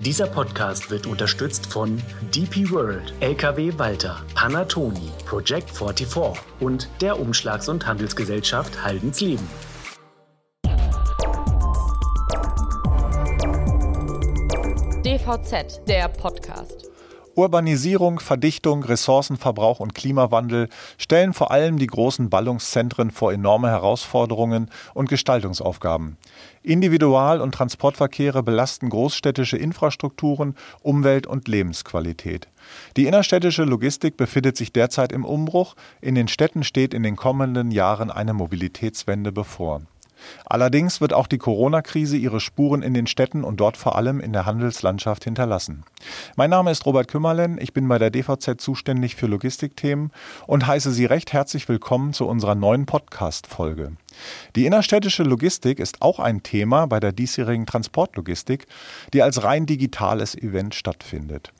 Dieser Podcast wird unterstützt von DP World, LKW Walter, Panatoni, Project 44 und der Umschlags- und Handelsgesellschaft Haldensleben. DVZ, der Podcast. Urbanisierung, Verdichtung, Ressourcenverbrauch und Klimawandel stellen vor allem die großen Ballungszentren vor enorme Herausforderungen und Gestaltungsaufgaben. Individual- und Transportverkehre belasten großstädtische Infrastrukturen, Umwelt und Lebensqualität. Die innerstädtische Logistik befindet sich derzeit im Umbruch, in den Städten steht in den kommenden Jahren eine Mobilitätswende bevor. Allerdings wird auch die Corona-Krise ihre Spuren in den Städten und dort vor allem in der Handelslandschaft hinterlassen. Mein Name ist Robert Kümmerlen, ich bin bei der DVZ zuständig für Logistikthemen und heiße Sie recht herzlich willkommen zu unserer neuen Podcast-Folge. Die innerstädtische Logistik ist auch ein Thema bei der diesjährigen Transportlogistik, die als rein digitales Event stattfindet.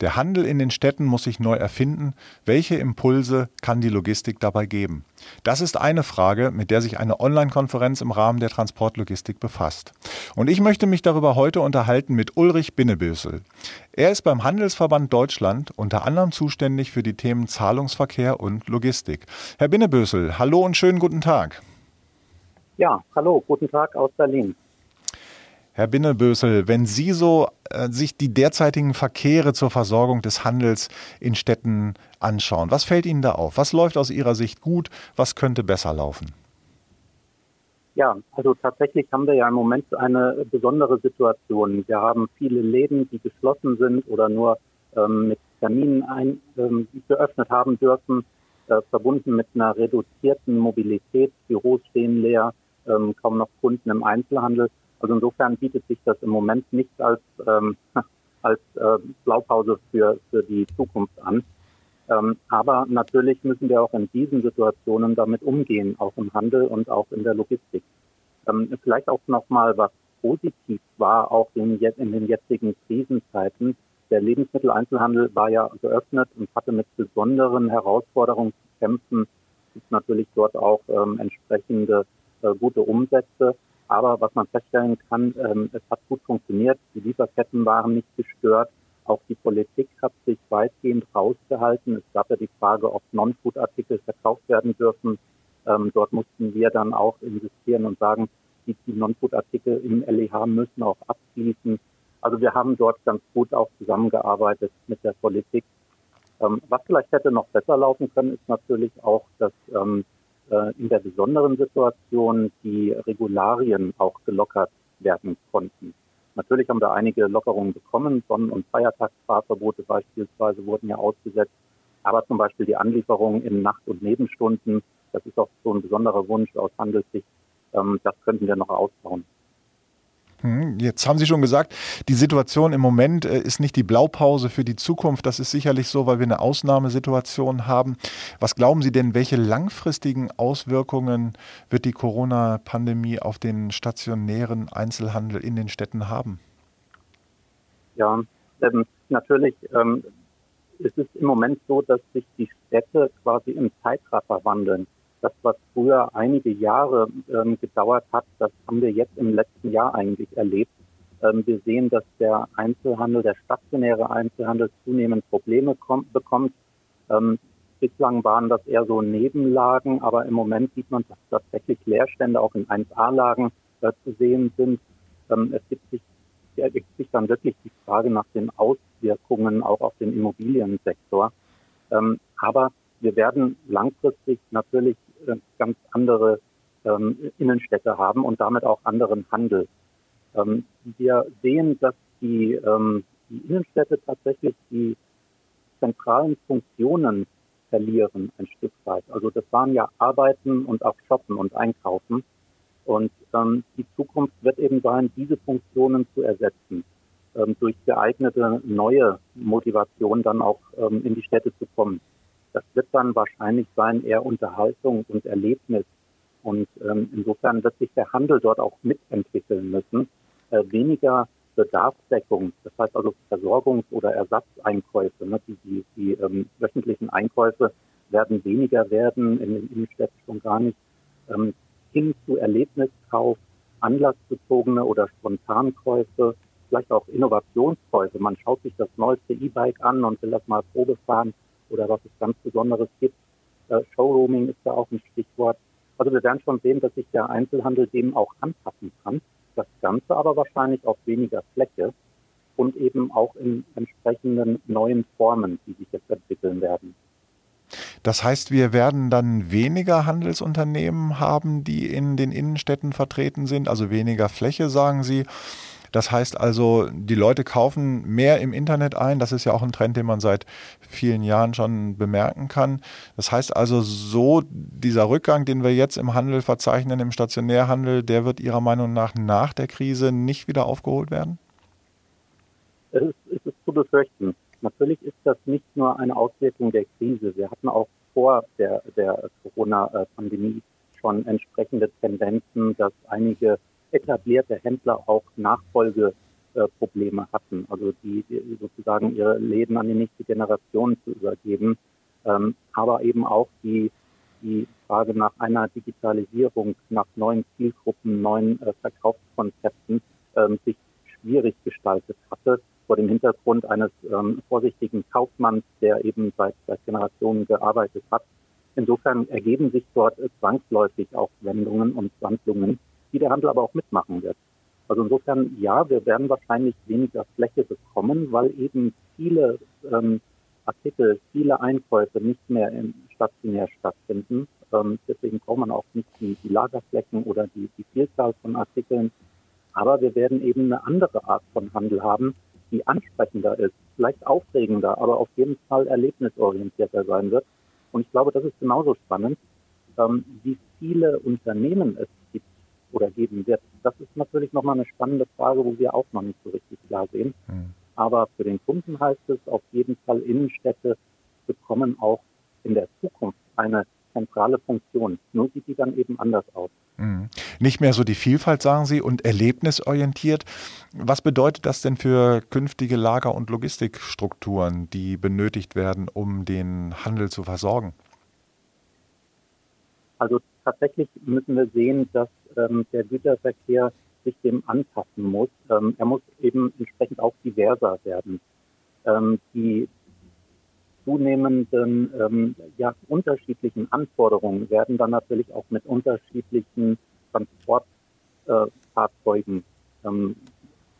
Der Handel in den Städten muss sich neu erfinden. Welche Impulse kann die Logistik dabei geben? Das ist eine Frage, mit der sich eine Online-Konferenz im Rahmen der Transportlogistik befasst. Und ich möchte mich darüber heute unterhalten mit Ulrich Binnebösel. Er ist beim Handelsverband Deutschland unter anderem zuständig für die Themen Zahlungsverkehr und Logistik. Herr Binnebösel, hallo und schönen guten Tag. Ja, hallo, guten Tag aus Berlin. Herr Binnebösel, wenn Sie so äh, sich die derzeitigen Verkehre zur Versorgung des Handels in Städten anschauen, was fällt Ihnen da auf? Was läuft aus Ihrer Sicht gut? Was könnte besser laufen? Ja, also tatsächlich haben wir ja im Moment eine besondere Situation. Wir haben viele Läden, die geschlossen sind oder nur ähm, mit Terminen ein, ähm, geöffnet haben dürfen, äh, verbunden mit einer reduzierten Mobilität. Büros stehen leer, ähm, kaum noch Kunden im Einzelhandel. Also insofern bietet sich das im Moment nicht als, ähm, als äh, Blaupause für, für die Zukunft an. Ähm, aber natürlich müssen wir auch in diesen Situationen damit umgehen, auch im Handel und auch in der Logistik. Ähm, vielleicht auch nochmal, was positiv war, auch in, in den jetzigen Krisenzeiten. Der Lebensmitteleinzelhandel war ja geöffnet und hatte mit besonderen Herausforderungen zu kämpfen. Es gibt natürlich dort auch ähm, entsprechende äh, gute Umsätze. Aber was man feststellen kann, ähm, es hat gut funktioniert. Die Lieferketten waren nicht gestört. Auch die Politik hat sich weitgehend rausgehalten. Es gab ja die Frage, ob Non-Food-Artikel verkauft werden dürfen. Ähm, dort mussten wir dann auch investieren und sagen, die, die Non-Food-Artikel im LEH müssen auch abschließen. Also wir haben dort ganz gut auch zusammengearbeitet mit der Politik. Ähm, was vielleicht hätte noch besser laufen können, ist natürlich auch, dass ähm, äh, in der besonderen Situation die Regularien auch gelockert werden konnten. Natürlich haben wir einige Lockerungen bekommen. Sonnen- und Feiertagsfahrverbote beispielsweise wurden ja ausgesetzt. Aber zum Beispiel die Anlieferung in Nacht- und Nebenstunden, das ist auch so ein besonderer Wunsch aus Handelssicht, ähm, das könnten wir noch ausbauen. Hm, jetzt haben Sie schon gesagt, die Situation im Moment äh, ist nicht die Blaupause für die Zukunft. Das ist sicherlich so, weil wir eine Ausnahmesituation haben. Was glauben Sie denn, welche langfristigen Auswirkungen wird die Corona-Pandemie auf den stationären Einzelhandel in den Städten haben? Ja, ähm, natürlich ähm, ist es im Moment so, dass sich die Städte quasi im Zeitraffer wandeln das, was früher einige Jahre ähm, gedauert hat, das haben wir jetzt im letzten Jahr eigentlich erlebt. Ähm, wir sehen, dass der Einzelhandel, der stationäre Einzelhandel zunehmend Probleme kommt, bekommt. Ähm, bislang waren das eher so Nebenlagen, aber im Moment sieht man, dass tatsächlich Leerstände auch in 1A-Lagen äh, zu sehen sind. Ähm, es gibt sich, ergibt sich dann wirklich die Frage nach den Auswirkungen auch auf den Immobiliensektor. Ähm, aber wir werden langfristig natürlich ganz andere ähm, Innenstädte haben und damit auch anderen Handel. Ähm, wir sehen, dass die, ähm, die Innenstädte tatsächlich die zentralen Funktionen verlieren ein Stück weit. Also das waren ja Arbeiten und auch Shoppen und Einkaufen. Und ähm, die Zukunft wird eben sein, diese Funktionen zu ersetzen, ähm, durch geeignete neue Motivation dann auch ähm, in die Städte zu kommen. Das wird dann wahrscheinlich sein eher Unterhaltung und Erlebnis. Und ähm, insofern wird sich der Handel dort auch mitentwickeln müssen. Äh, weniger Bedarfsdeckung, das heißt also Versorgungs- oder Ersatzeinkäufe. Ne? Die, die, die ähm, wöchentlichen Einkäufe werden weniger werden, in den Innenstädten schon gar nicht, ähm, hin zu Erlebniskauf, anlassbezogene oder Spontankäufe, vielleicht auch Innovationskäufe. Man schaut sich das neueste E-Bike an und will das mal Probe fahren oder was es ganz Besonderes gibt. Äh, Showrooming ist da auch ein Stichwort. Also wir werden schon sehen, dass sich der Einzelhandel dem auch anpassen kann. Das Ganze aber wahrscheinlich auf weniger Fläche und eben auch in entsprechenden neuen Formen, die sich jetzt entwickeln werden. Das heißt, wir werden dann weniger Handelsunternehmen haben, die in den Innenstädten vertreten sind, also weniger Fläche, sagen Sie. Das heißt also, die Leute kaufen mehr im Internet ein. Das ist ja auch ein Trend, den man seit vielen Jahren schon bemerken kann. Das heißt also, so dieser Rückgang, den wir jetzt im Handel verzeichnen, im Stationärhandel, der wird Ihrer Meinung nach nach der Krise nicht wieder aufgeholt werden? Es ist, es ist zu befürchten. Natürlich ist das nicht nur eine Auswirkung der Krise. Wir hatten auch vor der, der Corona-Pandemie schon entsprechende Tendenzen, dass einige etablierte Händler auch Nachfolgeprobleme hatten, also die, die, sozusagen ihre Läden an die nächste Generation zu übergeben, ähm, aber eben auch die, die Frage nach einer Digitalisierung, nach neuen Zielgruppen, neuen äh, Verkaufskonzepten ähm, sich schwierig gestaltet hatte vor dem Hintergrund eines ähm, vorsichtigen Kaufmanns, der eben seit, seit Generationen gearbeitet hat. Insofern ergeben sich dort zwangsläufig auch Wendungen und Wandlungen, die der Handel aber auch mitmachen wird. Also insofern, ja, wir werden wahrscheinlich weniger Fläche bekommen, weil eben viele ähm, Artikel, viele Einkäufe nicht mehr im stationär stattfinden. Ähm, deswegen braucht man auch nicht die, die Lagerflächen oder die, die Vielzahl von Artikeln. Aber wir werden eben eine andere Art von Handel haben, die ansprechender ist, vielleicht aufregender, aber auf jeden Fall erlebnisorientierter sein wird. Und ich glaube, das ist genauso spannend, ähm, wie viele Unternehmen es oder geben wird. Das ist natürlich nochmal eine spannende Frage, wo wir auch noch nicht so richtig klar sehen. Mhm. Aber für den Kunden heißt es auf jeden Fall, Innenstädte bekommen auch in der Zukunft eine zentrale Funktion. Nur sieht die dann eben anders aus. Mhm. Nicht mehr so die Vielfalt, sagen Sie, und erlebnisorientiert. Was bedeutet das denn für künftige Lager- und Logistikstrukturen, die benötigt werden, um den Handel zu versorgen? Also tatsächlich müssen wir sehen, dass ähm, der Güterverkehr sich dem anpassen muss. Ähm, er muss eben entsprechend auch diverser werden. Ähm, die zunehmenden ähm, ja, unterschiedlichen Anforderungen werden dann natürlich auch mit unterschiedlichen Transportfahrzeugen äh, ähm,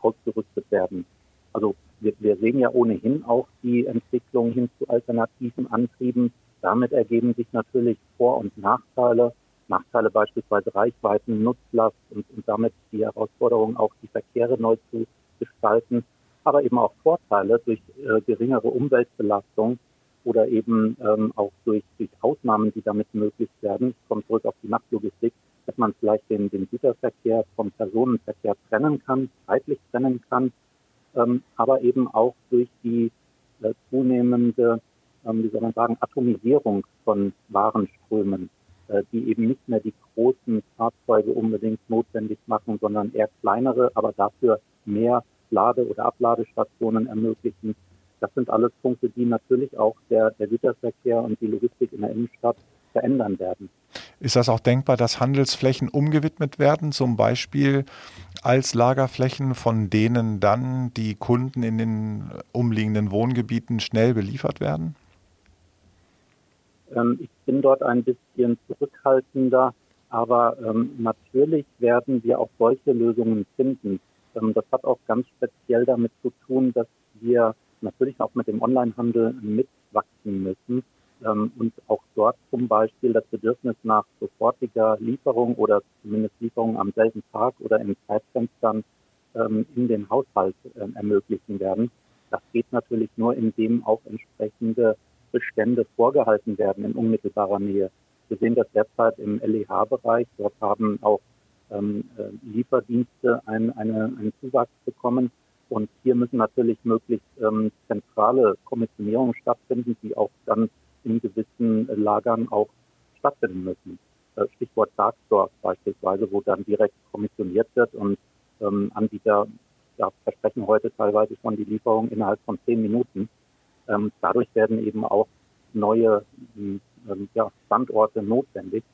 ausgerüstet werden. Also wir, wir sehen ja ohnehin auch die Entwicklung hin zu alternativen Antrieben. Damit ergeben sich natürlich Vor- und Nachteile. Nachteile beispielsweise Reichweiten, Nutzlast und, und damit die Herausforderung, auch die Verkehre neu zu gestalten, aber eben auch Vorteile durch äh, geringere Umweltbelastung oder eben ähm, auch durch, durch Ausnahmen, die damit möglich werden. Ich komme zurück auf die Nachtlogistik, dass man vielleicht den, den Güterverkehr vom Personenverkehr trennen kann, zeitlich trennen kann, ähm, aber eben auch durch die äh, zunehmende, ähm, wie soll man sagen, Atomisierung von Warenströmen, die eben nicht mehr die großen Fahrzeuge unbedingt notwendig machen, sondern eher kleinere, aber dafür mehr Lade- oder Abladestationen ermöglichen das sind alles Punkte, die natürlich auch der, der Güterverkehr und die Logistik in der Innenstadt verändern werden. Ist das auch denkbar, dass Handelsflächen umgewidmet werden, zum Beispiel als Lagerflächen, von denen dann die Kunden in den umliegenden Wohngebieten schnell beliefert werden? Ähm, ich bin dort ein bisschen zurückhaltender, aber ähm, natürlich werden wir auch solche Lösungen finden. Ähm, das hat auch ganz speziell damit zu tun, dass wir natürlich auch mit dem Onlinehandel mitwachsen müssen ähm, und auch dort zum Beispiel das Bedürfnis nach sofortiger Lieferung oder zumindest Lieferung am selben Tag oder in Zeitfenstern ähm, in den Haushalt äh, ermöglichen werden. Das geht natürlich nur, indem auch entsprechende Bestände vorgehalten werden in unmittelbarer Nähe. Wir sehen das derzeit im LEH-Bereich. Dort haben auch ähm, äh, Lieferdienste ein, eine, einen Zuwachs bekommen. Und hier müssen natürlich möglichst ähm, zentrale Kommissionierungen stattfinden, die auch dann in gewissen Lagern auch stattfinden müssen. Äh, Stichwort Darkstore beispielsweise, wo dann direkt kommissioniert wird und ähm, Anbieter ja, versprechen heute teilweise schon die Lieferung innerhalb von zehn Minuten. Ähm, dadurch werden eben auch neue ähm, ja, Standorte notwendig.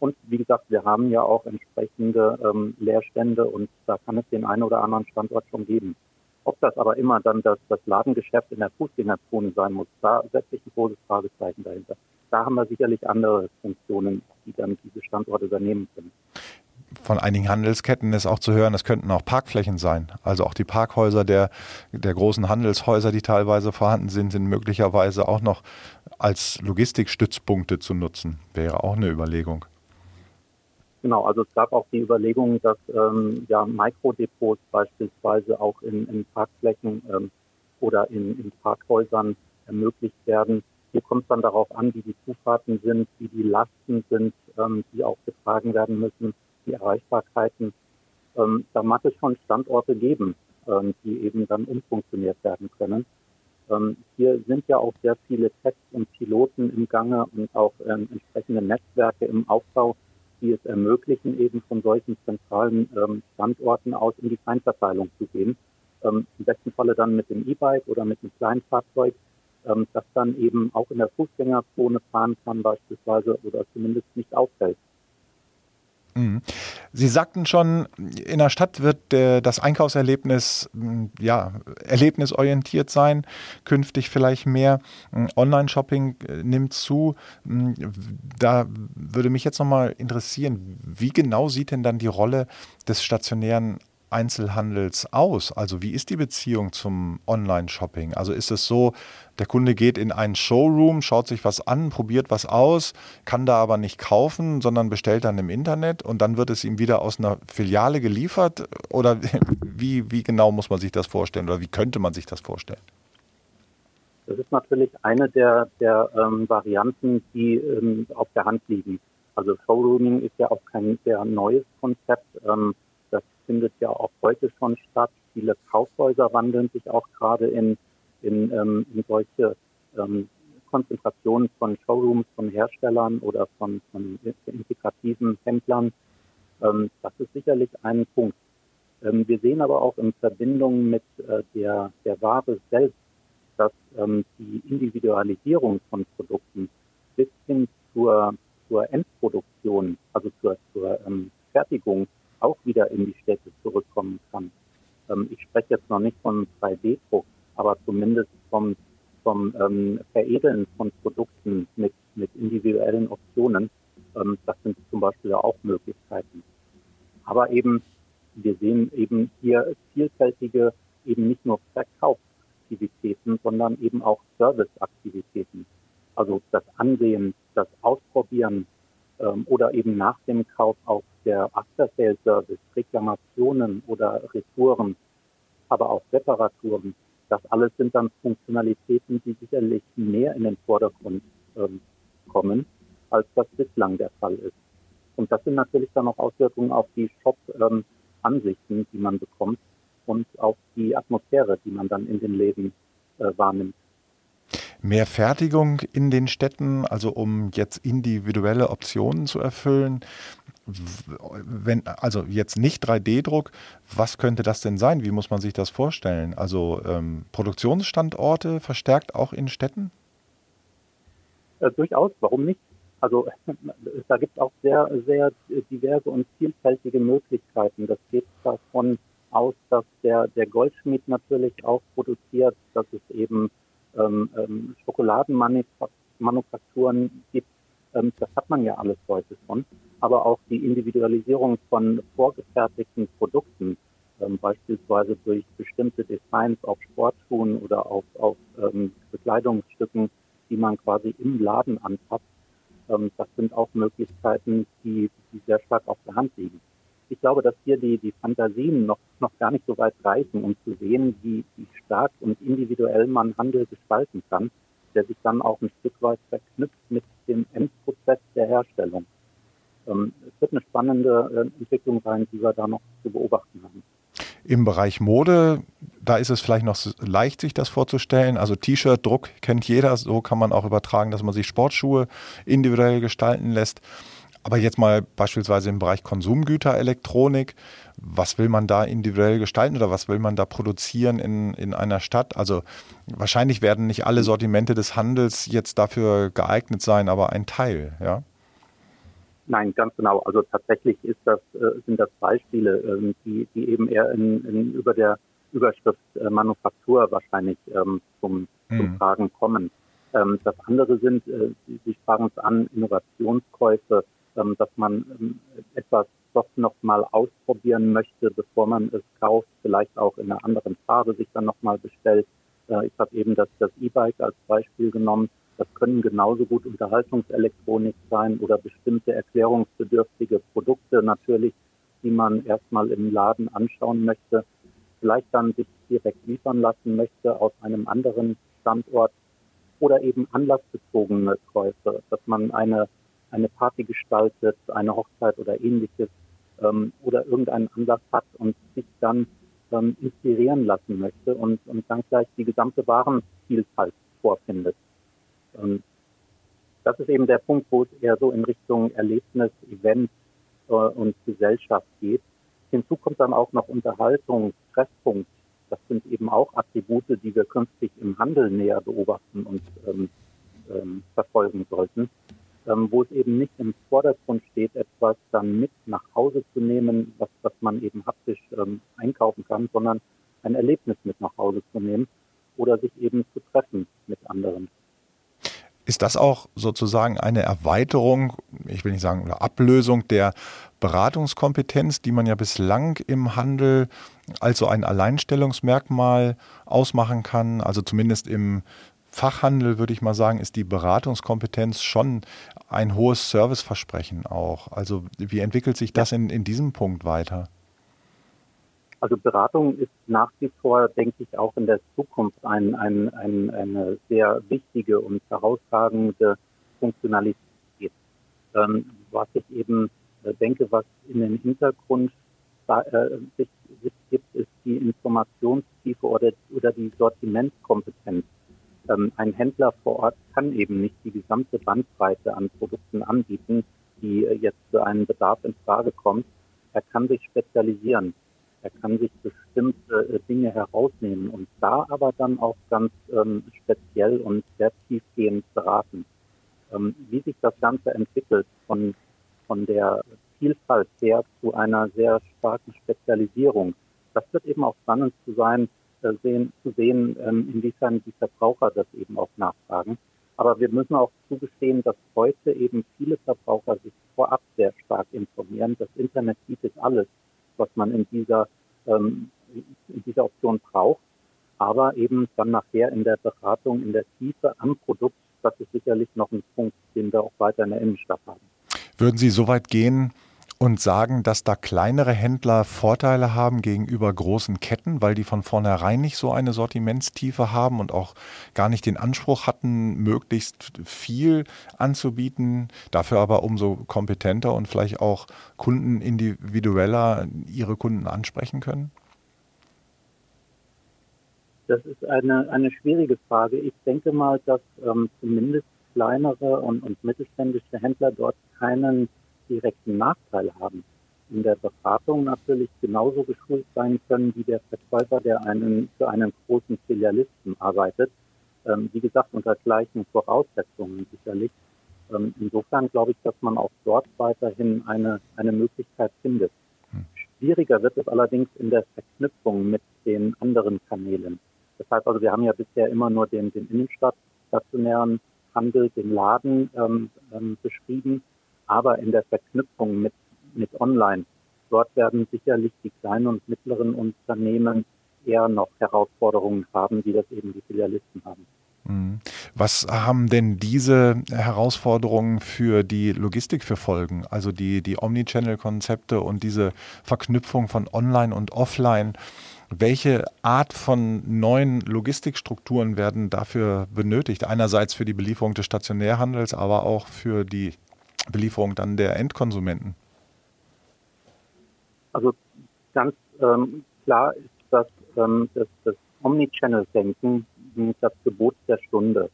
Und wie gesagt, wir haben ja auch entsprechende ähm, Leerstände und da kann es den einen oder anderen Standort schon geben. Ob das aber immer dann das, das Ladengeschäft in der Fußgängerzone sein muss, da setze ich ein großes Fragezeichen dahinter. Da haben wir sicherlich andere Funktionen, die dann diese Standorte übernehmen können von einigen Handelsketten ist auch zu hören, es könnten auch Parkflächen sein. Also auch die Parkhäuser der, der großen Handelshäuser, die teilweise vorhanden sind, sind möglicherweise auch noch als Logistikstützpunkte zu nutzen. Wäre auch eine Überlegung. Genau, also es gab auch die Überlegung, dass ähm, ja Mikrodepots beispielsweise auch in, in Parkflächen ähm, oder in, in Parkhäusern ermöglicht werden. Hier kommt es dann darauf an, wie die Zufahrten sind, wie die Lasten sind, ähm, die auch getragen werden müssen die Erreichbarkeiten. Ähm, da mag es schon Standorte geben, ähm, die eben dann umfunktioniert werden können. Ähm, hier sind ja auch sehr viele Tests und Piloten im Gange und auch ähm, entsprechende Netzwerke im Aufbau, die es ermöglichen, eben von solchen zentralen ähm, Standorten aus in die Feinverteilung zu gehen. Ähm, Im besten Falle dann mit dem E-Bike oder mit einem kleinen Fahrzeug, das dann eben auch in der Fußgängerzone fahren kann beispielsweise oder zumindest nicht auffällt. Mhm. Sie sagten schon, in der Stadt wird der, das Einkaufserlebnis ja, erlebnisorientiert sein, künftig vielleicht mehr. Online-Shopping äh, nimmt zu. Da würde mich jetzt nochmal interessieren, wie genau sieht denn dann die Rolle des stationären Einzelhandels aus? Also wie ist die Beziehung zum Online-Shopping? Also ist es so, der Kunde geht in einen Showroom, schaut sich was an, probiert was aus, kann da aber nicht kaufen, sondern bestellt dann im Internet und dann wird es ihm wieder aus einer Filiale geliefert? Oder wie, wie genau muss man sich das vorstellen oder wie könnte man sich das vorstellen? Das ist natürlich eine der, der ähm, Varianten, die ähm, auf der Hand liegen. Also Showrooming ist ja auch kein sehr neues Konzept. Ähm, findet ja auch heute schon statt. Viele Kaufhäuser wandeln sich auch gerade in, in, ähm, in solche ähm, Konzentrationen von Showrooms, von Herstellern oder von, von integrativen Händlern. Ähm, das ist sicherlich ein Punkt. Ähm, wir sehen aber auch in Verbindung mit äh, der, der Ware selbst, dass ähm, die Individualisierung von Produkten bis hin zur, zur Endproduktion, also zur, zur ähm, Fertigung auch wieder in die Städte zurückkommen kann. Ähm, ich spreche jetzt noch nicht von 3D-Druck, aber zumindest vom, vom ähm, Veredeln von Produkten mit, mit individuellen Optionen. Ähm, das sind zum Beispiel auch Möglichkeiten. Aber eben, wir sehen eben hier vielfältige, eben nicht nur Verkaufsaktivitäten, sondern eben auch Serviceaktivitäten. Also das Ansehen, das Ausprobieren ähm, oder eben nach dem Kauf auch der After-Sale-Service, Reklamationen oder Retouren, aber auch Reparaturen, das alles sind dann Funktionalitäten, die sicherlich mehr in den Vordergrund ähm, kommen, als das bislang der Fall ist. Und das sind natürlich dann auch Auswirkungen auf die Shop-Ansichten, ähm, die man bekommt und auf die Atmosphäre, die man dann in den Läden äh, wahrnimmt mehr Fertigung in den Städten, also um jetzt individuelle Optionen zu erfüllen? Wenn, also jetzt nicht 3D-Druck, was könnte das denn sein? Wie muss man sich das vorstellen? Also ähm, Produktionsstandorte verstärkt auch in Städten? Äh, durchaus, warum nicht? Also da gibt es auch sehr, sehr diverse und vielfältige Möglichkeiten. Das geht davon aus, dass der, der Goldschmied natürlich auch produziert, dass es eben ähm, ähm, Schokoladenmanufakturen gibt. Ähm, das hat man ja alles heute schon. Aber auch die Individualisierung von vorgefertigten Produkten, ähm, beispielsweise durch bestimmte Designs auf Sportschuhen oder auf, auf ähm, Bekleidungsstücken, die man quasi im Laden anpasst. Ähm, das sind auch Möglichkeiten, die, die sehr stark auf der Hand liegen ich glaube, dass hier die, die Fantasien noch, noch gar nicht so weit reichen, um zu sehen, wie, wie stark und individuell man Handel gestalten kann, der sich dann auch ein Stück weit verknüpft mit dem Endprozess der Herstellung. Ähm, es wird eine spannende äh, Entwicklung sein, die wir da noch zu beobachten haben. Im Bereich Mode, da ist es vielleicht noch leicht, sich das vorzustellen. Also T-Shirt, Druck kennt jeder. So kann man auch übertragen, dass man sich Sportschuhe individuell gestalten lässt. Aber jetzt mal beispielsweise im Bereich Konsumgüter, Elektronik, was will man da individuell gestalten oder was will man da produzieren in, in einer Stadt? Also wahrscheinlich werden nicht alle Sortimente des Handels jetzt dafür geeignet sein, aber ein Teil, ja? Nein, ganz genau. Also tatsächlich ist das, äh, sind das Beispiele, ähm, die, die eben eher in, in, über der Überschrift äh, Manufaktur wahrscheinlich ähm, zum, mhm. zum Tragen kommen. Ähm, das andere sind, äh, Sie sprachen es an, Innovationskäufe, ähm, dass man ähm, etwas doch noch mal ausprobieren möchte, bevor man es kauft, vielleicht auch in einer anderen Farbe sich dann noch mal bestellt. Äh, ich habe eben das, das E-Bike als Beispiel genommen. Das können genauso gut Unterhaltungselektronik sein oder bestimmte erklärungsbedürftige Produkte natürlich, die man erstmal im Laden anschauen möchte, vielleicht dann sich direkt liefern lassen möchte aus einem anderen Standort oder eben anlassbezogene Käufe, dass man eine, eine Party gestaltet, eine Hochzeit oder ähnliches ähm, oder irgendeinen Anlass hat und sich dann ähm, inspirieren lassen möchte und, und dann gleich die gesamte Warenvielfalt vorfindet. Ähm, das ist eben der Punkt, wo es eher so in Richtung Erlebnis, Event äh, und Gesellschaft geht. Hinzu kommt dann auch noch Unterhaltung, Treffpunkt. Das sind eben auch Attribute, die wir künftig im Handel näher beobachten und ähm, ähm, verfolgen sollten, ähm, wo es eben nicht im Vordergrund steht, etwas dann mit nach Hause zu nehmen, was, was man eben haptisch ähm, einkaufen kann, sondern ein Erlebnis mit nach Hause zu nehmen oder sich eben zu treffen mit anderen. Ist das auch sozusagen eine Erweiterung, ich will nicht sagen, oder Ablösung der Beratungskompetenz, die man ja bislang im Handel als so ein Alleinstellungsmerkmal ausmachen kann? Also zumindest im Fachhandel würde ich mal sagen, ist die Beratungskompetenz schon ein hohes Serviceversprechen auch. Also wie entwickelt sich das in, in diesem Punkt weiter? Also Beratung ist nach wie vor, denke ich, auch in der Zukunft ein, ein, ein, eine sehr wichtige und herausragende Funktionalität. Ähm, was ich eben äh, denke, was in den Hintergrund äh, sich, sich, gibt, ist die Informationstiefe oder, oder die Sortimentskompetenz. Ähm, ein Händler vor Ort kann eben nicht die gesamte Bandbreite an Produkten anbieten, die äh, jetzt für einen Bedarf in Frage kommt. Er kann sich spezialisieren. Er kann sich bestimmte äh, Dinge herausnehmen und da aber dann auch ganz ähm, speziell und sehr tiefgehend beraten. Ähm, wie sich das Ganze entwickelt von, von der Vielfalt her zu einer sehr starken Spezialisierung, das wird eben auch spannend zu sein, sehen, zu sehen, ähm, inwiefern die Verbraucher das eben auch nachfragen. Aber wir müssen auch zugestehen, dass heute eben viele Verbraucher sich vorab sehr stark informieren. Das Internet bietet alles was man in dieser, ähm, in dieser Option braucht. Aber eben dann nachher in der Beratung, in der Tiefe am Produkt, das ist sicherlich noch ein Punkt, den wir auch weiter in der Innenstadt haben. Würden Sie so weit gehen, und sagen, dass da kleinere Händler Vorteile haben gegenüber großen Ketten, weil die von vornherein nicht so eine Sortimentstiefe haben und auch gar nicht den Anspruch hatten, möglichst viel anzubieten, dafür aber umso kompetenter und vielleicht auch Kunden individueller ihre Kunden ansprechen können? Das ist eine, eine schwierige Frage. Ich denke mal, dass ähm, zumindest kleinere und, und mittelständische Händler dort keinen direkten Nachteil haben. In der Beratung natürlich genauso geschult sein können wie der Verkäufer, der einen, für einen großen Filialisten arbeitet. Ähm, wie gesagt, unter gleichen Voraussetzungen sicherlich. Ähm, insofern glaube ich, dass man auch dort weiterhin eine, eine Möglichkeit findet. Hm. Schwieriger wird es allerdings in der Verknüpfung mit den anderen Kanälen. Das heißt also, wir haben ja bisher immer nur den, den Innenstadt stationären Handel, den Laden ähm, ähm, beschrieben aber in der Verknüpfung mit, mit Online. Dort werden sicherlich die kleinen und mittleren Unternehmen eher noch Herausforderungen haben, wie das eben die Filialisten haben. Mhm. Was haben denn diese Herausforderungen für die Logistik für Folgen? Also die, die Omnichannel-Konzepte und diese Verknüpfung von Online und Offline. Welche Art von neuen Logistikstrukturen werden dafür benötigt? Einerseits für die Belieferung des Stationärhandels, aber auch für die Belieferung dann der Endkonsumenten? Also ganz ähm, klar ist, dass ähm, das, das Omnichannel-Denken das Gebot der Stunde.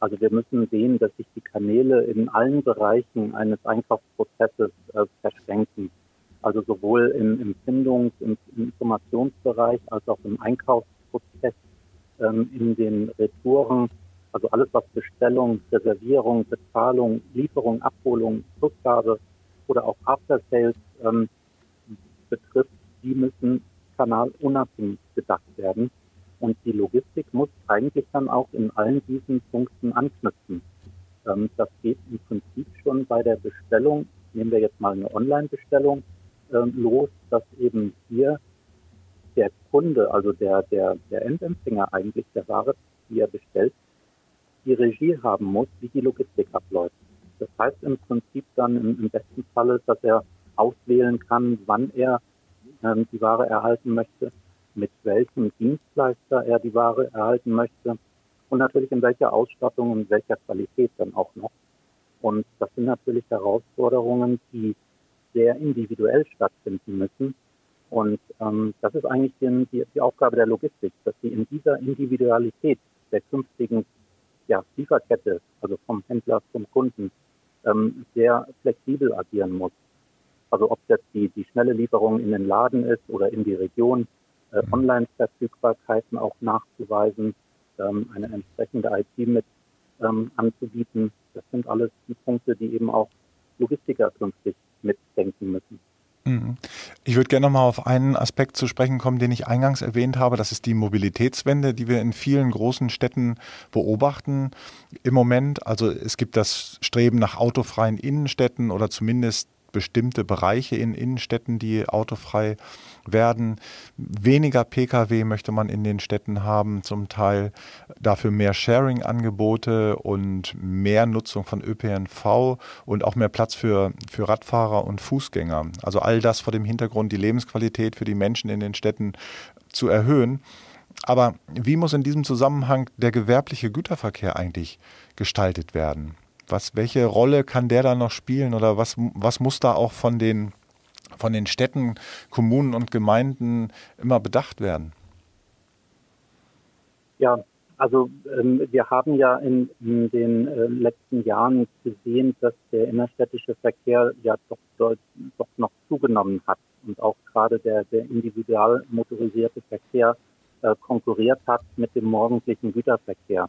Also wir müssen sehen, dass sich die Kanäle in allen Bereichen eines Einkaufsprozesses äh, verschränken. Also sowohl im Empfindungs- im Informationsbereich als auch im Einkaufsprozess, ähm, in den Retouren, also alles, was Bestellung, Reservierung, Bezahlung, Lieferung, Abholung, Rückgabe oder auch After Sales ähm, betrifft, die müssen Verkehrskanal unabhängig gedacht werden. Und die Logistik muss eigentlich dann auch in allen diesen Punkten anknüpfen. Ähm, das geht im Prinzip schon bei der Bestellung, nehmen wir jetzt mal eine Online-Bestellung, ähm, los, dass eben hier der Kunde, also der, der, der Endempfänger eigentlich der Ware, die er bestellt, die Regie haben muss, wie die Logistik abläuft. Das heißt im Prinzip dann im, besten Falle, dass er auswählen kann, wann er ähm, die Ware erhalten möchte, mit welchem Dienstleister er die Ware erhalten möchte und natürlich in welcher Ausstattung und welcher Qualität dann auch noch. Und das sind natürlich Herausforderungen, die sehr individuell stattfinden müssen. Und ähm, das ist eigentlich die, die Aufgabe der Logistik, dass sie in dieser Individualität der künftigen ja, Lieferkette, also vom Händler zum Kunden, ähm, sehr flexibel agieren muss. Also ob jetzt die, die schnelle Lieferung in den Laden ist oder in die Region, äh, mhm. Online-Verfügbarkeiten auch nachzuweisen, ähm, eine entsprechende IT mit ähm, anzubieten. Das sind alles die Punkte, die eben auch Logistiker künftig mitdenken müssen. Mhm. Ich würde gerne noch mal auf einen Aspekt zu sprechen kommen, den ich eingangs erwähnt habe. Das ist die Mobilitätswende, die wir in vielen großen Städten beobachten im Moment. Also es gibt das Streben nach autofreien Innenstädten oder zumindest bestimmte Bereiche in Innenstädten, die autofrei werden. Weniger Pkw möchte man in den Städten haben, zum Teil dafür mehr Sharing-Angebote und mehr Nutzung von ÖPNV und auch mehr Platz für, für Radfahrer und Fußgänger. Also all das vor dem Hintergrund, die Lebensqualität für die Menschen in den Städten zu erhöhen. Aber wie muss in diesem Zusammenhang der gewerbliche Güterverkehr eigentlich gestaltet werden? Was, welche Rolle kann der da noch spielen oder was, was muss da auch von den, von den Städten, Kommunen und Gemeinden immer bedacht werden? Ja, also ähm, wir haben ja in, in den äh, letzten Jahren gesehen, dass der innerstädtische Verkehr ja doch, doch, doch noch zugenommen hat und auch gerade der, der individual motorisierte Verkehr äh, konkurriert hat mit dem morgendlichen Güterverkehr.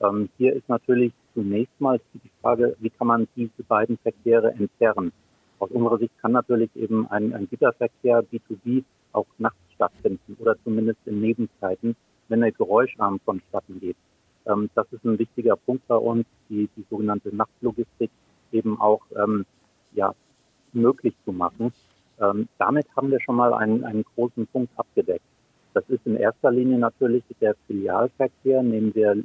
Ähm, hier ist natürlich zunächst mal die Frage, wie kann man diese beiden Verkehre entzerren? Aus unserer Sicht kann natürlich eben ein, ein Güterverkehr B2B auch nachts stattfinden oder zumindest in Nebenzeiten, wenn er geräuscharm vonstatten geht. Ähm, das ist ein wichtiger Punkt bei uns, die, die sogenannte Nachtlogistik eben auch ähm, ja, möglich zu machen. Ähm, damit haben wir schon mal einen, einen großen Punkt abgedeckt. Das ist in erster Linie natürlich der Filialverkehr. Nehmen wir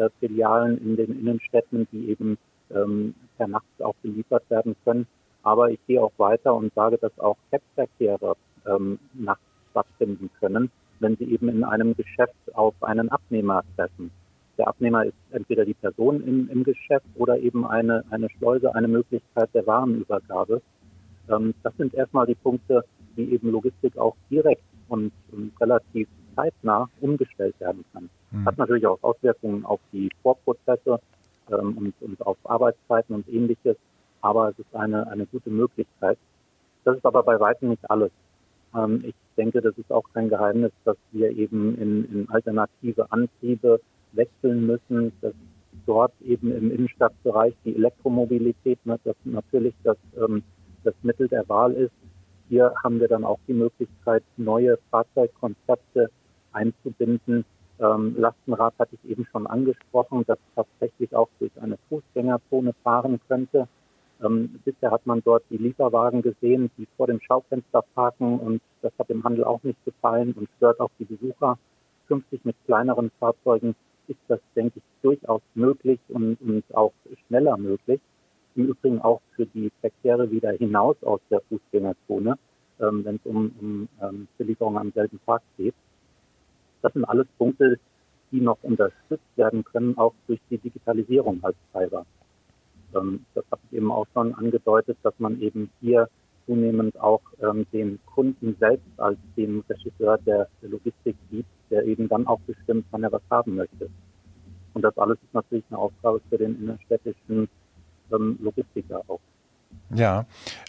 LH-Filialen in den Innenstädten, die eben ähm, per Nacht auch geliefert werden können. Aber ich gehe auch weiter und sage, dass auch Cab-Verkehre ähm, nachts stattfinden können, wenn sie eben in einem Geschäft auf einen Abnehmer treffen. Der Abnehmer ist entweder die Person im, im Geschäft oder eben eine, eine Schleuse, eine Möglichkeit der Warenübergabe. Ähm, das sind erstmal die Punkte, die eben Logistik auch direkt und, und relativ zeitnah umgestellt werden kann. Mhm. Hat natürlich auch Auswirkungen auf die Vorprozesse ähm, und, und auf Arbeitszeiten und ähnliches, aber es ist eine, eine gute Möglichkeit. Das ist aber bei weitem nicht alles. Ähm, ich denke, das ist auch kein Geheimnis, dass wir eben in, in alternative Antriebe wechseln müssen, dass dort eben im Innenstadtbereich die Elektromobilität das natürlich das, ähm, das Mittel der Wahl ist hier haben wir dann auch die Möglichkeit, neue Fahrzeugkonzepte einzubinden. Ähm, Lastenrad hatte ich eben schon angesprochen, das tatsächlich auch durch eine Fußgängerzone fahren könnte. Ähm, bisher hat man dort die Lieferwagen gesehen, die vor dem Schaufenster parken und das hat dem Handel auch nicht gefallen und stört auch die Besucher. Künftig mit kleineren Fahrzeugen ist das, denke ich, durchaus möglich und, und auch schneller möglich im Übrigen auch für die Verkehre wieder hinaus aus der Fußgängerzone, ähm, wenn es um, um ähm, Belieferung am selben Tag geht. Das sind alles Punkte, die noch unterstützt werden können, auch durch die Digitalisierung als Treiber. Ähm, das habe ich eben auch schon angedeutet, dass man eben hier zunehmend auch ähm, den Kunden selbst als den Regisseur der, der Logistik sieht, der eben dann auch bestimmt, wann er was haben möchte. Und das alles ist natürlich eine Aufgabe für den innerstädtischen ähm, Logistiker auch. Ja.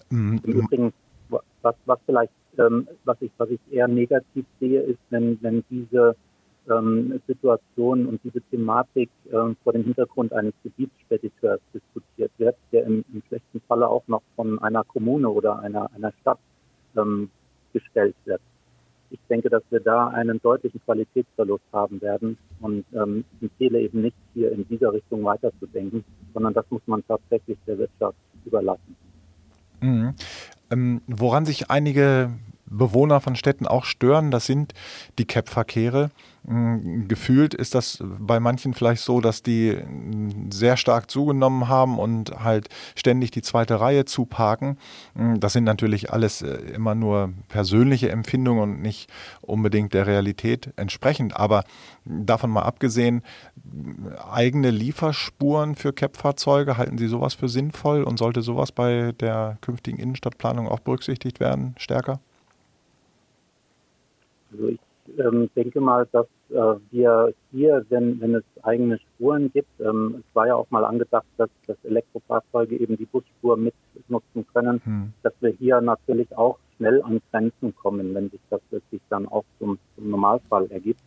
Im Übrigen, was, was vielleicht, ähm, was ich, was ich eher negativ sehe, ist, wenn, wenn diese ähm, Situation und diese Thematik ähm, vor dem Hintergrund eines Gebietsspediteurs diskutiert wird, der im, im schlechten Falle auch noch von einer Kommune oder einer, einer Stadt ähm, gestellt wird. ich denke, dass wir da einen deutlichen Qualitätsverlust haben werden und ähm, empfehle eben nicht, hier in dieser Richtung weiterzudenken, sondern das muss man tatsächlich der Wirtschaft überlassen. Mhm. Ähm, woran sich einige Bewohner von Städten auch stören, das sind die CAP-Verkehre. Hm, gefühlt ist das bei manchen vielleicht so, dass die hm, sehr stark zugenommen haben und halt ständig die zweite Reihe zuparken. Hm, das sind natürlich alles äh, immer nur persönliche Empfindungen und nicht unbedingt der Realität entsprechend. Aber davon mal abgesehen, eigene Lieferspuren für CAP-Fahrzeuge, halten Sie sowas für sinnvoll und sollte sowas bei der künftigen Innenstadtplanung auch berücksichtigt werden, stärker? Also ich ähm, denke mal, dass äh, wir hier, wenn, wenn es eigene Spuren gibt, ähm, es war ja auch mal angedacht, dass, dass Elektrofahrzeuge eben die Busspur mitnutzen können, hm. dass wir hier natürlich auch schnell an Grenzen kommen, wenn sich das wirklich dann auch zum, zum Normalfall ergibt.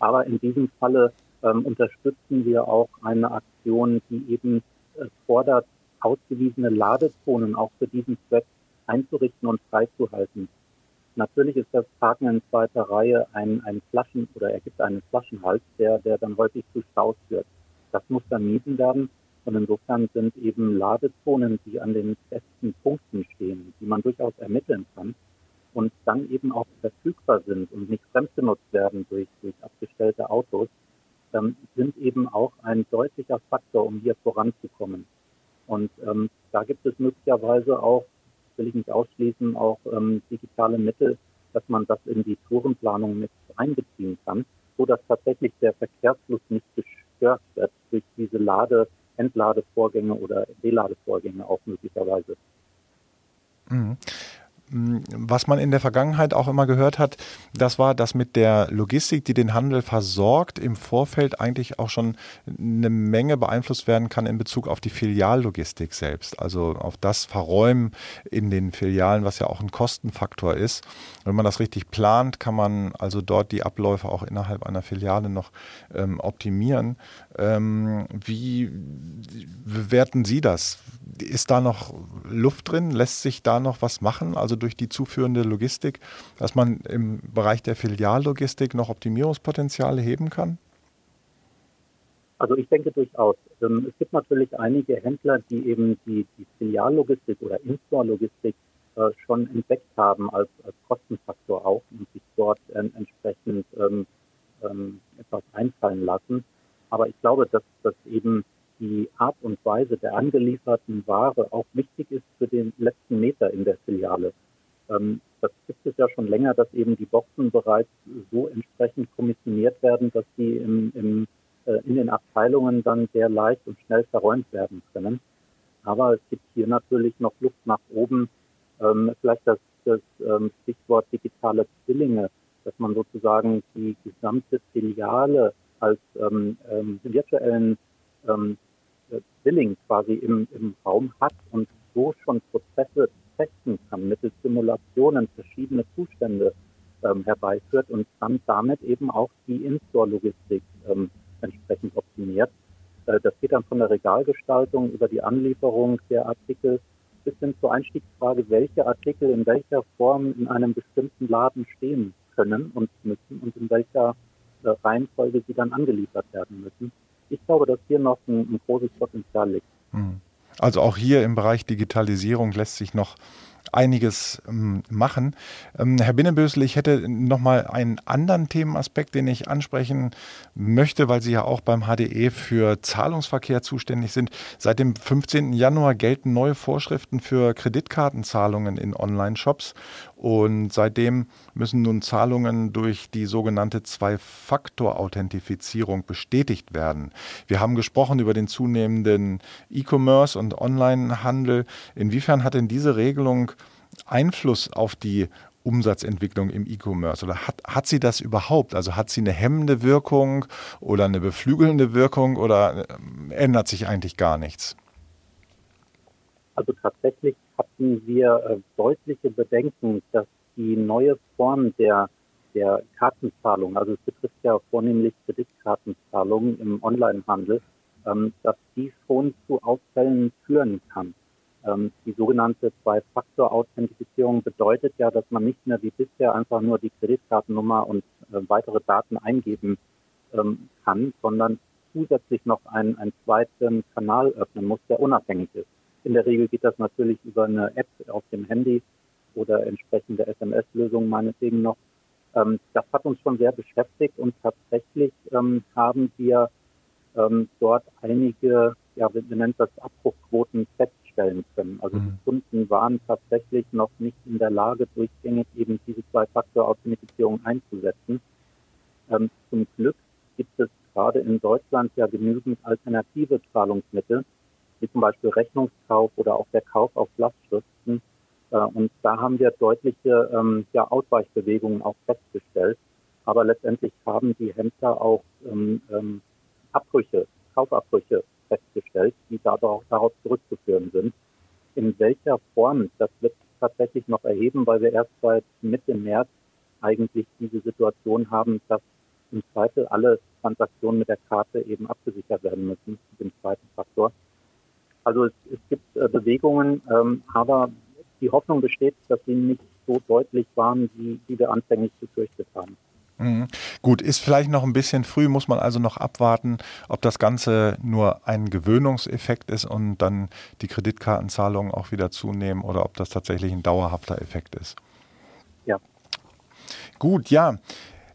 Aber in diesem Falle ähm, unterstützen wir auch eine Aktion, die eben äh, fordert, ausgewiesene Ladezonen auch für diesen Zweck einzurichten und freizuhalten. Natürlich ist das Parken in zweiter Reihe ein, ein Flaschen oder ergibt einen Flaschenhals, der, der dann häufig zu Staus führt. Das muss vermieden werden. Und insofern sind eben Ladezonen, die an den festen Punkten stehen, die man durchaus ermitteln kann und dann eben auch verfügbar sind und nicht fremdgenutzt werden durch, durch abgestellte Autos, ähm, sind eben auch ein deutlicher Faktor, um hier voranzukommen. Und ähm, da gibt es möglicherweise auch will ich nicht ausschließen, auch ähm, digitale Mittel, dass man das in die Tourenplanung mit einbeziehen kann, so dass tatsächlich der Verkehrsfluss nicht gestört wird durch diese Lade, Entladevorgänge oder Deladevorgänge auch möglicherweise. Mhm. Was man in der Vergangenheit auch immer gehört hat, das war, dass mit der Logistik, die den Handel versorgt, im Vorfeld eigentlich auch schon eine Menge beeinflusst werden kann in Bezug auf die Filiallogistik selbst. Also auf das Verräumen in den Filialen, was ja auch ein Kostenfaktor ist. Wenn man das richtig plant, kann man also dort die Abläufe auch innerhalb einer Filiale noch ähm, optimieren. Ähm, wie bewerten Sie das? Ist da noch Luft drin? Lässt sich da noch was machen? Also durch die zuführende Logistik, dass man im Bereich der Filiallogistik noch Optimierungspotenziale heben kann? Also ich denke durchaus. Ähm, es gibt natürlich einige Händler, die eben die, die Filiallogistik oder In-Store-Logistik äh, schon entdeckt haben als, als Kostenfaktor auch und sich dort äh, entsprechend ähm, ähm, etwas einfallen lassen. Aber ich glaube, dass, dass eben die Art und Weise der angelieferten Ware auch wichtig ist für den letzten Meter in der Filiale. Ähm, das gibt es ja schon länger, dass eben die Boxen bereits so entsprechend kommissioniert werden, dass sie im, im, äh, in den Abteilungen dann sehr leicht und schnell verräumt werden können. Aber es gibt hier natürlich noch Luft nach oben. Ähm, vielleicht das, das ähm, Stichwort digitale Zwillinge, dass man sozusagen die gesamte Filiale als ähm, ähm, virtuellen ähm, Zwilling quasi im, im Raum hat und so schon Prozesse testen kann, mittels Simulationen verschiedene Zustände ähm, herbeiführt und dann damit eben auch die In-Store-Logistik ähm, entsprechend optimiert. Äh, das geht dann von der Regalgestaltung über die Anlieferung der Artikel bis hin zur Einstiegsfrage, welche Artikel in welcher Form in einem bestimmten Laden stehen können und müssen und in welcher äh, Reihenfolge sie dann angeliefert werden müssen. Ich glaube, dass hier noch ein, ein großes Potenzial liegt. Hm. Also auch hier im Bereich Digitalisierung lässt sich noch einiges ähm, machen. Ähm, Herr Binnebösel, ich hätte noch mal einen anderen Themenaspekt, den ich ansprechen möchte, weil Sie ja auch beim HDE für Zahlungsverkehr zuständig sind. Seit dem 15. Januar gelten neue Vorschriften für Kreditkartenzahlungen in Online-Shops und seitdem müssen nun Zahlungen durch die sogenannte Zwei-Faktor-Authentifizierung bestätigt werden. Wir haben gesprochen über den zunehmenden E-Commerce und Online-Handel. Inwiefern hat denn diese Regelung Einfluss auf die Umsatzentwicklung im E-Commerce? Oder hat, hat sie das überhaupt? Also hat sie eine hemmende Wirkung oder eine beflügelnde Wirkung oder ähm, ändert sich eigentlich gar nichts? Also tatsächlich hatten wir äh, deutliche Bedenken, dass die neue Form der, der Kartenzahlung, also es betrifft ja vornehmlich Kreditkartenzahlungen im Onlinehandel, ähm, dass die schon zu Ausfällen führen kann. Ähm, die sogenannte Zwei-Faktor-Authentifizierung bedeutet ja, dass man nicht mehr wie bisher einfach nur die Kreditkartennummer und äh, weitere Daten eingeben ähm, kann, sondern zusätzlich noch einen, einen zweiten Kanal öffnen muss, der unabhängig ist. In der Regel geht das natürlich über eine App auf dem Handy oder entsprechende SMS-Lösungen meinetwegen noch. Ähm, das hat uns schon sehr beschäftigt und tatsächlich ähm, haben wir ähm, dort einige, ja, wir, nennen das Abbruchquoten feststellen können. Also mhm. die Kunden waren tatsächlich noch nicht in der Lage, durchgängig eben diese Zwei-Faktor-Authentifizierung einzusetzen. Ähm, zum Glück gibt es gerade in Deutschland ja genügend alternative Zahlungsmittel, wie zum Beispiel Rechnungskauf oder auch der Kauf auf Lastschriften. Äh, und da haben wir deutliche ähm, ja, Ausweichbewegungen auch festgestellt. Aber letztendlich haben die Händler auch ähm, ähm, Abbrüche, Kaufabbrüche festgestellt, die darauf, darauf zurückzuführen sind. In welcher Form, das wird tatsächlich noch erheben, weil wir erst seit Mitte März eigentlich diese Situation haben, dass im Zweifel alle Transaktionen mit der Karte eben abgesichert werden müssen, dem zweiten Faktor. Also es, es gibt äh, Bewegungen, ähm, aber die Hoffnung besteht, dass sie nicht so deutlich waren, wie, wie wir anfänglich befürchtet haben. Mhm. Gut, ist vielleicht noch ein bisschen früh, muss man also noch abwarten, ob das Ganze nur ein Gewöhnungseffekt ist und dann die Kreditkartenzahlungen auch wieder zunehmen oder ob das tatsächlich ein dauerhafter Effekt ist. Ja. Gut, ja.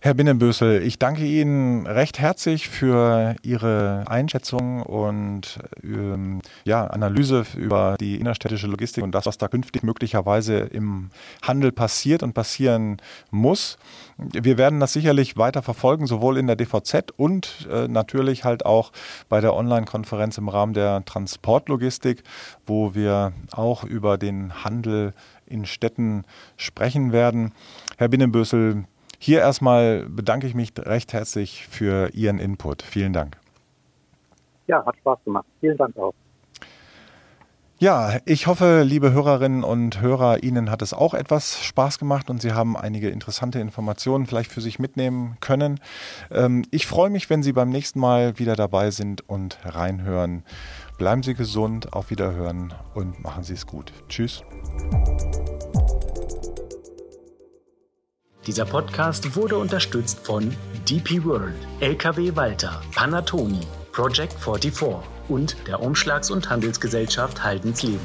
Herr Binnenbösel, ich danke Ihnen recht herzlich für Ihre Einschätzung und ähm, ja, Analyse über die innerstädtische Logistik und das, was da künftig möglicherweise im Handel passiert und passieren muss. Wir werden das sicherlich weiter verfolgen, sowohl in der DVZ und äh, natürlich halt auch bei der Online-Konferenz im Rahmen der Transportlogistik, wo wir auch über den Handel in Städten sprechen werden. Herr Binnenbösel, hier erstmal bedanke ich mich recht herzlich für Ihren Input. Vielen Dank. Ja, hat Spaß gemacht. Vielen Dank auch. Ja, ich hoffe, liebe Hörerinnen und Hörer, Ihnen hat es auch etwas Spaß gemacht und Sie haben einige interessante Informationen vielleicht für sich mitnehmen können. Ähm, ich freue mich, wenn Sie beim nächsten Mal wieder dabei sind und reinhören. Bleiben Sie gesund, auf Wiederhören und machen Sie es gut. Tschüss. Dieser Podcast wurde unterstützt von DP World, LKW Walter, Panatoni, Project 44 und der Umschlags- und Handelsgesellschaft Haldensleben.